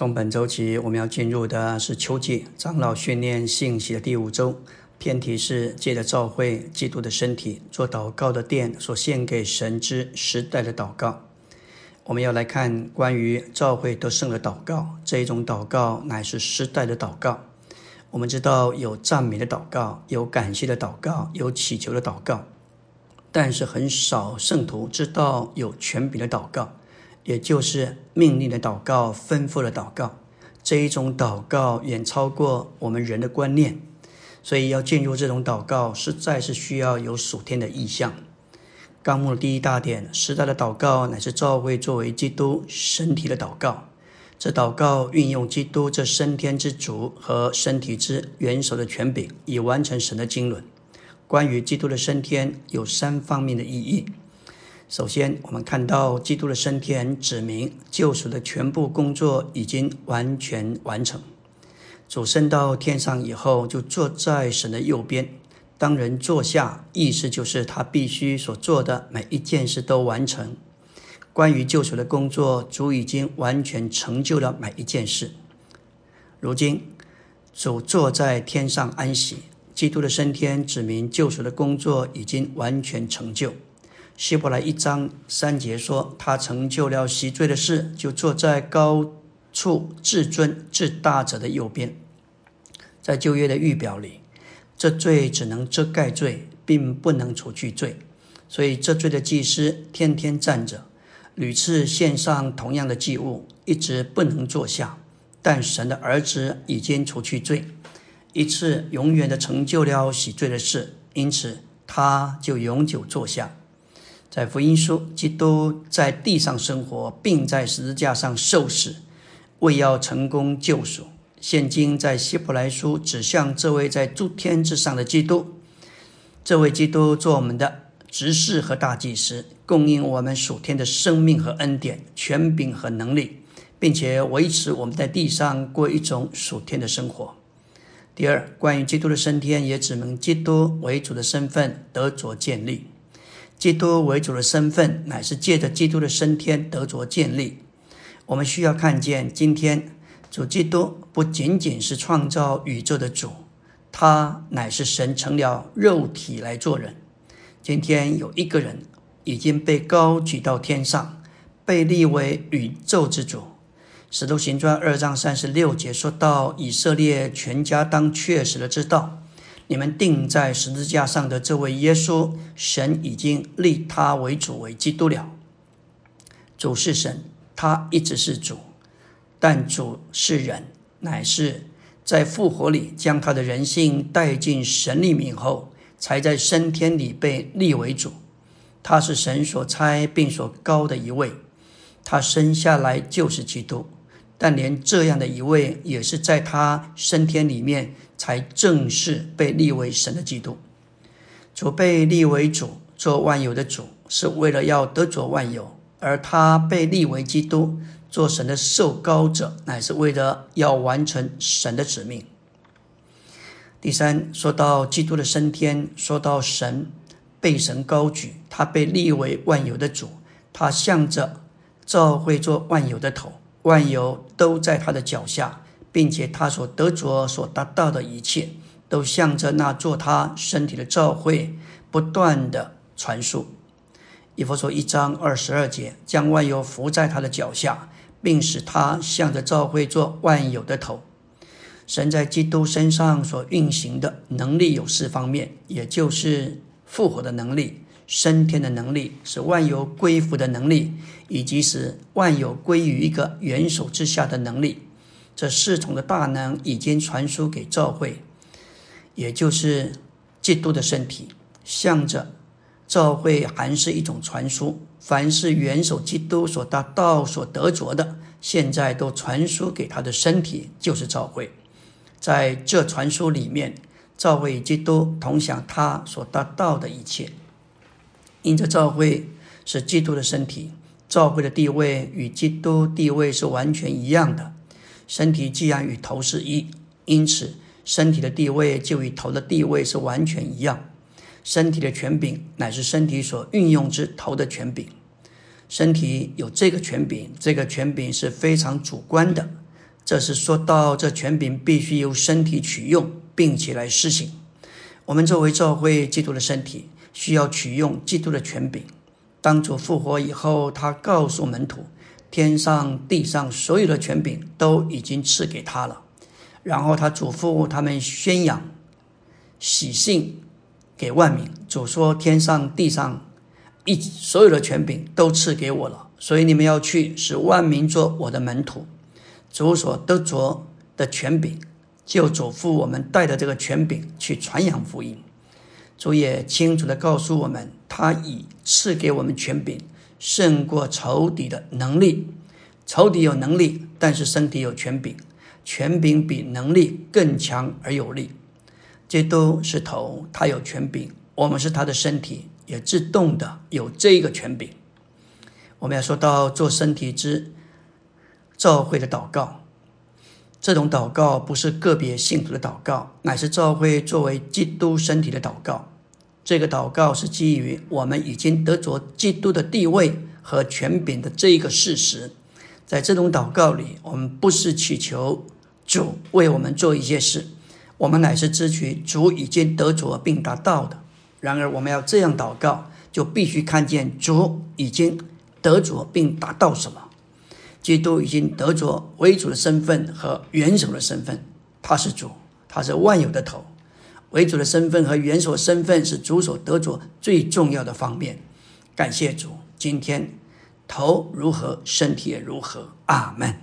从本周起，我们要进入的是秋季长老训练信息的第五周，偏题是借着召会基督的身体做祷告的殿所献给神之时代的祷告。我们要来看关于召会得胜的祷告，这一种祷告乃是时代的祷告。我们知道有赞美的祷告，有感谢的祷告，有祈求的祷告，但是很少圣徒知道有权柄的祷告。也就是命令的祷告、吩咐的祷告，这一种祷告远超过我们人的观念，所以要进入这种祷告，实在是需要有属天的意向。纲目的第一大点，时代的祷告乃是教会作为基督身体的祷告。这祷告运用基督这升天之主和身体之元首的权柄，以完成神的经纶。关于基督的升天，有三方面的意义。首先，我们看到基督的升天，指明救赎的全部工作已经完全完成。主升到天上以后，就坐在神的右边。当人坐下，意思就是他必须所做的每一件事都完成。关于救赎的工作，主已经完全成就了每一件事。如今，主坐在天上安息。基督的升天，指明救赎的工作已经完全成就。希伯来一章三节说：“他成就了洗罪的事，就坐在高处至尊至大者的右边。”在旧约的预表里，这罪只能遮盖罪，并不能除去罪，所以这罪的祭司天天站着，屡次献上同样的祭物，一直不能坐下。但神的儿子已经除去罪，一次永远的成就了洗罪的事，因此他就永久坐下。在福音书，基督在地上生活，并在十字架上受死，为要成功救赎。现今在希伯来书指向这位在诸天之上的基督，这位基督做我们的执事和大祭司，供应我们属天的生命和恩典、权柄和能力，并且维持我们在地上过一种属天的生活。第二，关于基督的升天，也指明基督为主的身份得着建立。基督为主的身份，乃是借着基督的升天得着建立。我们需要看见，今天主基督不仅仅是创造宇宙的主，他乃是神成了肉体来做人。今天有一个人已经被高举到天上，被立为宇宙之主。使徒行传二章三十六节说到：以色列全家当确实的知道。你们钉在十字架上的这位耶稣，神已经立他为主为基督了。主是神，他一直是主，但主是人，乃是在复活里将他的人性带进神里面后，才在升天里被立为主。他是神所差并所高的一位，他生下来就是基督。但连这样的一位，也是在他升天里面才正式被立为神的基督。主被立为主，做万有的主，是为了要得着万有；而他被立为基督，做神的受高者，乃是为了要完成神的使命。第三，说到基督的升天，说到神被神高举，他被立为万有的主，他向着召会做万有的头。万有都在他的脚下，并且他所得着、所达到的一切，都向着那做他身体的召会不断的传输。以佛说一章二十二节，将万有伏在他的脚下，并使他向着召会做万有的头。神在基督身上所运行的能力有四方面，也就是复活的能力。升天的能力，使万有归服的能力，以及使万有归于一个元首之下的能力，这四重的大能已经传输给教会，也就是基督的身体，向着教会还是一种传输。凡是元首基督所达到、所得着的，现在都传输给他的身体，就是教会。在这传输里面，教会与基督同享他所达到的一切。因着教会是基督的身体，教会的地位与基督地位是完全一样的。身体既然与头是一，因此身体的地位就与头的地位是完全一样。身体的权柄乃是身体所运用之头的权柄。身体有这个权柄，这个权柄是非常主观的，这是说到这权柄必须由身体取用，并且来施行。我们作为教会基督的身体，需要取用基督的权柄。当主复活以后，他告诉门徒，天上地上所有的权柄都已经赐给他了。然后他嘱咐他们宣扬喜信给万民。主说：“天上地上一所有的权柄都赐给我了，所以你们要去，使万民做我的门徒。”主所得着的权柄，就嘱咐我们带着这个权柄去传扬福音。主也清楚地告诉我们，他已赐给我们权柄，胜过仇敌的能力。仇敌有能力，但是身体有权柄。权柄比能力更强而有力。这都是头，他有权柄，我们是他的身体，也自动的有这个权柄。我们要说到做身体之召会的祷告，这种祷告不是个别信徒的祷告，乃是召会作为基督身体的祷告。这个祷告是基于我们已经得着基督的地位和权柄的这一个事实。在这种祷告里，我们不是祈求主为我们做一些事，我们乃是知取主已经得着并达到的。然而，我们要这样祷告，就必须看见主已经得着并达到什么。基督已经得着为主的身份和元首的身份，他是主，他是万有的头。为主的身份和元首身份是主所得着最重要的方面。感谢主，今天。头如何，身体也如何。阿门。